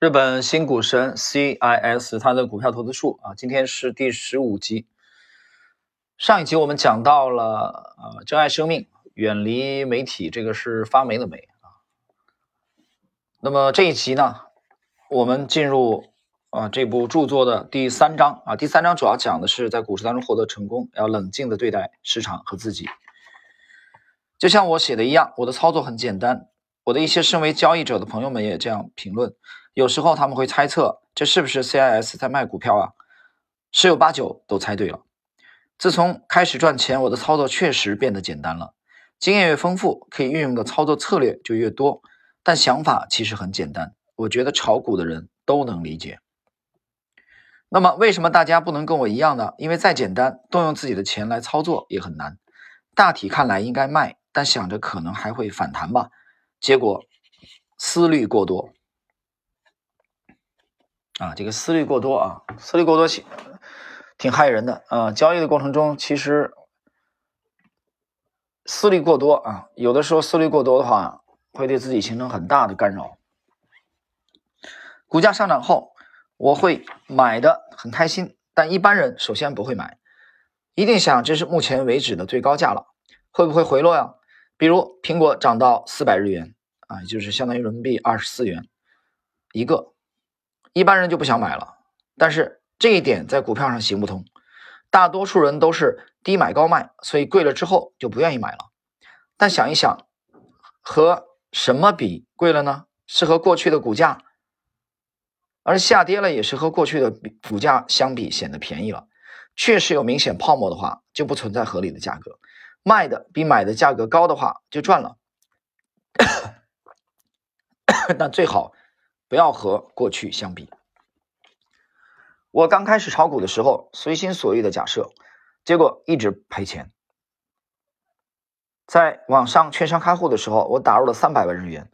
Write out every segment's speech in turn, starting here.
日本新股神 CIS 它的股票投资术啊，今天是第十五集。上一集我们讲到了呃，珍爱生命，远离媒体，这个是发霉的霉啊。那么这一集呢，我们进入啊这部著作的第三章啊，第三章主要讲的是在股市当中获得成功，要冷静的对待市场和自己。就像我写的一样，我的操作很简单。我的一些身为交易者的朋友们也这样评论。有时候他们会猜测这是不是 CIS 在卖股票啊？十有八九都猜对了。自从开始赚钱，我的操作确实变得简单了。经验越丰富，可以运用的操作策略就越多。但想法其实很简单，我觉得炒股的人都能理解。那么为什么大家不能跟我一样呢？因为再简单，动用自己的钱来操作也很难。大体看来应该卖，但想着可能还会反弹吧，结果思虑过多。啊，这个思虑过多啊，思虑过多挺挺害人的啊。交易的过程中，其实思虑过多啊，有的时候思虑过多的话，会对自己形成很大的干扰。股价上涨后，我会买的很开心，但一般人首先不会买，一定想这是目前为止的最高价了，会不会回落呀？比如苹果涨到四百日元啊，就是相当于人民币二十四元一个。一般人就不想买了，但是这一点在股票上行不通。大多数人都是低买高卖，所以贵了之后就不愿意买了。但想一想，和什么比贵了呢？是和过去的股价，而下跌了也是和过去的股价相比显得便宜了。确实有明显泡沫的话，就不存在合理的价格。卖的比买的价格高的话，就赚了。但最好。不要和过去相比。我刚开始炒股的时候，随心所欲的假设，结果一直赔钱。在网上券商开户的时候，我打入了三百万日元。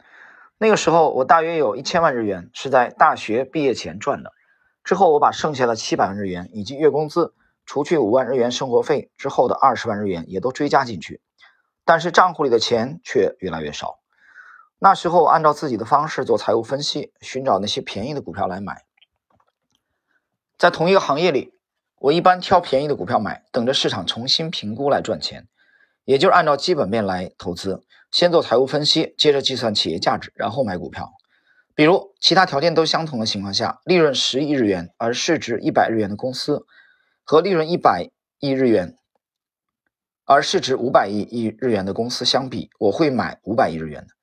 那个时候，我大约有一千万日元是在大学毕业前赚的。之后，我把剩下的七百万日元以及月工资，除去五万日元生活费之后的二十万日元也都追加进去，但是账户里的钱却越来越少。那时候按照自己的方式做财务分析，寻找那些便宜的股票来买。在同一个行业里，我一般挑便宜的股票买，等着市场重新评估来赚钱，也就是按照基本面来投资，先做财务分析，接着计算企业价值，然后买股票。比如其他条件都相同的情况下，利润十亿日元而市值一百日元的公司，和利润一百亿日元而市值五百亿亿日元的公司相比，我会买五百亿日元的。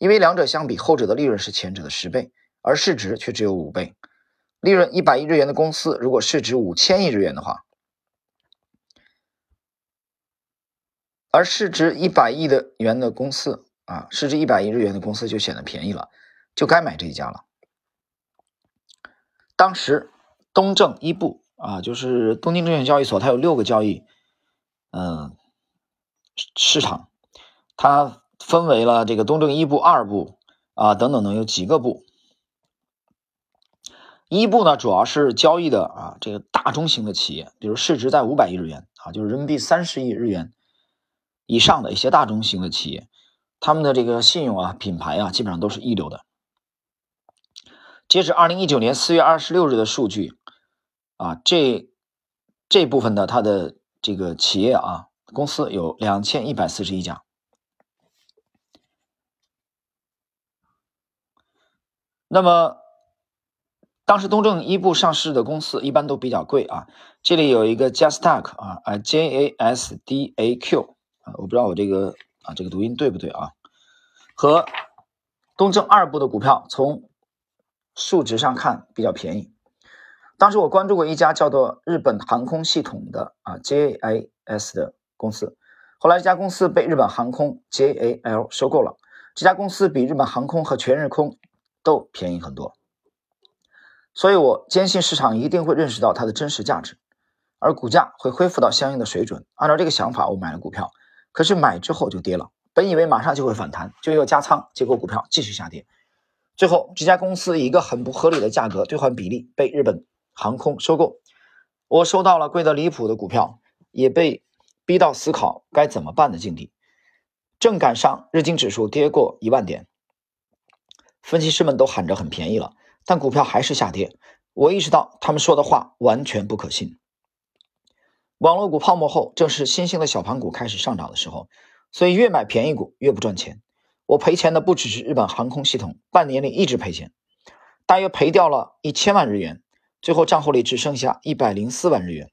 因为两者相比，后者的利润是前者的十倍，而市值却只有五倍。利润一百亿日元的公司，如果市值五千亿日元的话，而市值一百亿的元的公司啊，市值一百亿日元的公司就显得便宜了，就该买这一家了。当时东证一部啊，就是东京证券交易所，它有六个交易，嗯，市场，它。分为了这个东证一部、二部啊等等等，有几个部。一部呢，主要是交易的啊这个大中型的企业，比如市值在五百亿日元啊，就是人民币三十亿日元以上的一些大中型的企业，他们的这个信用啊、品牌啊，基本上都是一流的。截止二零一九年四月二十六日的数据啊，这这部分的它的这个企业啊公司有两千一百四十一家。那么，当时东证一部上市的公司一般都比较贵啊。这里有一个 Jasdak 啊，啊 J A S D A Q 啊，我不知道我这个啊这个读音对不对啊？和东证二部的股票从数值上看比较便宜。当时我关注过一家叫做日本航空系统的啊 J A S 的公司，后来这家公司被日本航空 J A L 收购了。这家公司比日本航空和全日空。都便宜很多，所以我坚信市场一定会认识到它的真实价值，而股价会恢复到相应的水准。按照这个想法，我买了股票，可是买之后就跌了。本以为马上就会反弹，就要加仓，结果股票继续下跌。最后，这家公司以一个很不合理的价格兑换比例被日本航空收购，我收到了贵得离谱的股票，也被逼到思考该怎么办的境地。正赶上日经指数跌过一万点。分析师们都喊着很便宜了，但股票还是下跌。我意识到他们说的话完全不可信。网络股泡沫后，正是新兴的小盘股开始上涨的时候，所以越买便宜股越不赚钱。我赔钱的不只是日本航空系统，半年里一直赔钱，大约赔掉了一千万日元，最后账户里只剩下一百零四万日元。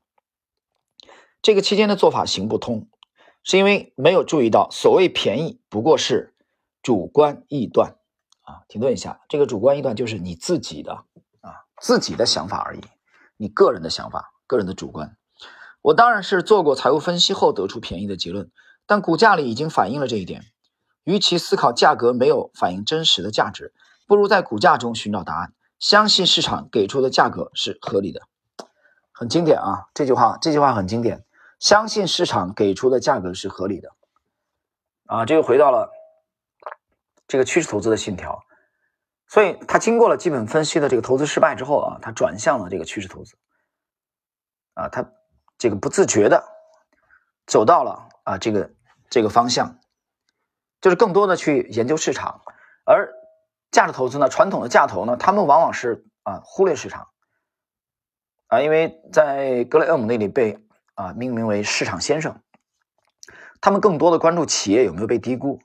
这个期间的做法行不通，是因为没有注意到所谓便宜不过是主观臆断啊！停顿一下，这个主观臆断就是你自己的啊自己的想法而已，你个人的想法，个人的主观。我当然是做过财务分析后得出便宜的结论，但股价里已经反映了这一点。与其思考价格没有反映真实的价值，不如在股价中寻找答案，相信市场给出的价格是合理的。很经典啊，这句话，这句话很经典。相信市场给出的价格是合理的。啊，这又回到了这个趋势投资的信条。所以，他经过了基本分析的这个投资失败之后啊，他转向了这个趋势投资。啊，他这个不自觉的走到了啊这个这个方向。就是更多的去研究市场，而价值投资呢，传统的价投呢，他们往往是啊忽略市场啊，因为在格雷厄姆那里被啊命名为市场先生，他们更多的关注企业有没有被低估，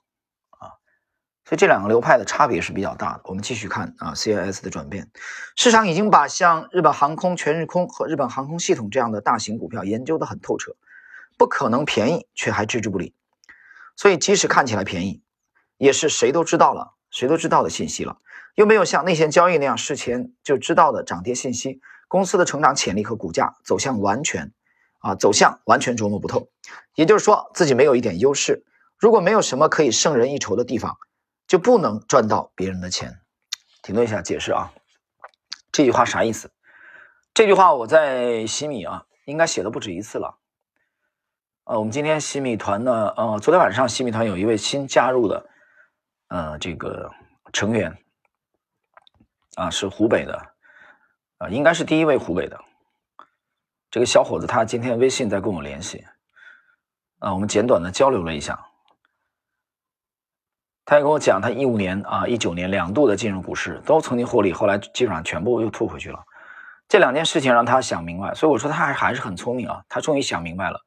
所以这两个流派的差别是比较大的。我们继续看啊，CIS 的转变，市场已经把像日本航空、全日空和日本航空系统这样的大型股票研究的很透彻，不可能便宜，却还置之不理。所以，即使看起来便宜，也是谁都知道了、谁都知道的信息了，又没有像内线交易那样事前就知道的涨跌信息，公司的成长潜力和股价走向完全，啊，走向完全琢磨不透。也就是说，自己没有一点优势。如果没有什么可以胜人一筹的地方，就不能赚到别人的钱。停顿一下，解释啊，这句话啥意思？这句话我在西米啊，应该写的不止一次了。呃，我们今天西米团呢，呃，昨天晚上西米团有一位新加入的，呃，这个成员，啊，是湖北的，啊，应该是第一位湖北的这个小伙子，他今天微信在跟我联系，啊，我们简短的交流了一下，他也跟我讲，他一五年啊，一九年两度的进入股市都曾经获利，后来基本上全部又吐回去了，这两件事情让他想明白，所以我说他还还是很聪明啊，他终于想明白了。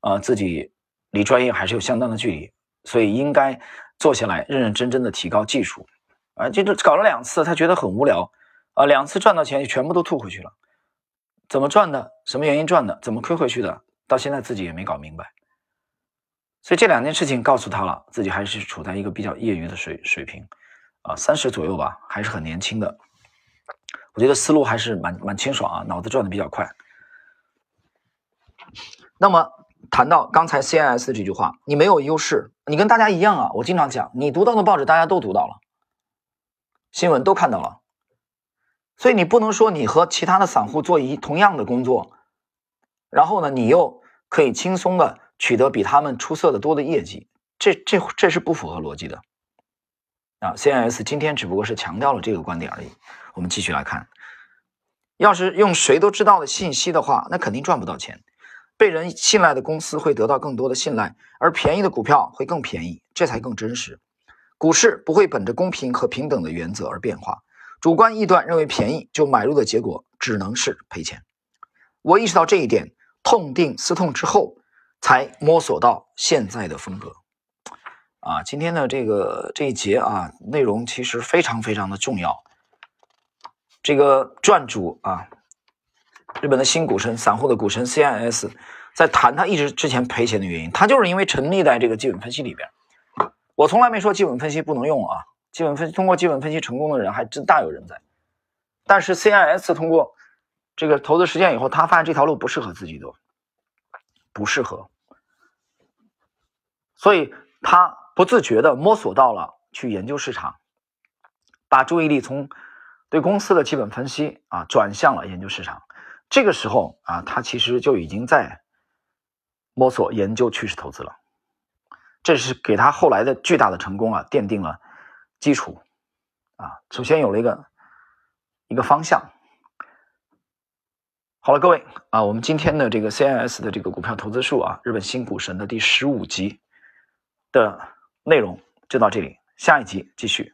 啊，自己离专业还是有相当的距离，所以应该坐下来认认真真的提高技术。啊，这这搞了两次，他觉得很无聊。啊，两次赚到钱就全部都吐回去了，怎么赚的？什么原因赚的？怎么亏回去的？到现在自己也没搞明白。所以这两件事情告诉他了，自己还是处在一个比较业余的水水平。啊，三十左右吧，还是很年轻的。我觉得思路还是蛮蛮清爽啊，脑子转的比较快。那么。谈到刚才 CIS 这句话，你没有优势，你跟大家一样啊。我经常讲，你读到的报纸大家都读到了，新闻都看到了，所以你不能说你和其他的散户做一同样的工作，然后呢，你又可以轻松的取得比他们出色的多的业绩，这这这是不符合逻辑的啊。CIS 今天只不过是强调了这个观点而已。我们继续来看，要是用谁都知道的信息的话，那肯定赚不到钱。被人信赖的公司会得到更多的信赖，而便宜的股票会更便宜，这才更真实。股市不会本着公平和平等的原则而变化。主观臆断认为便宜就买入的结果只能是赔钱。我意识到这一点，痛定思痛之后，才摸索到现在的风格。啊，今天的这个这一节啊，内容其实非常非常的重要。这个撰主啊。日本的新股神、散户的股神 CIS 在谈他一直之前赔钱的原因，他就是因为沉溺在这个基本分析里边。我从来没说基本分析不能用啊，基本分通过基本分析成功的人还真大有人在。但是 CIS 通过这个投资实践以后，他发现这条路不适合自己走，不适合，所以他不自觉的摸索到了去研究市场，把注意力从对公司的基本分析啊转向了研究市场。这个时候啊，他其实就已经在摸索研究趋势投资了，这是给他后来的巨大的成功啊奠定了基础啊。首先有了一个一个方向。好了，各位啊，我们今天的这个 CIS 的这个股票投资术啊，日本新股神的第十五集的内容就到这里，下一集继续。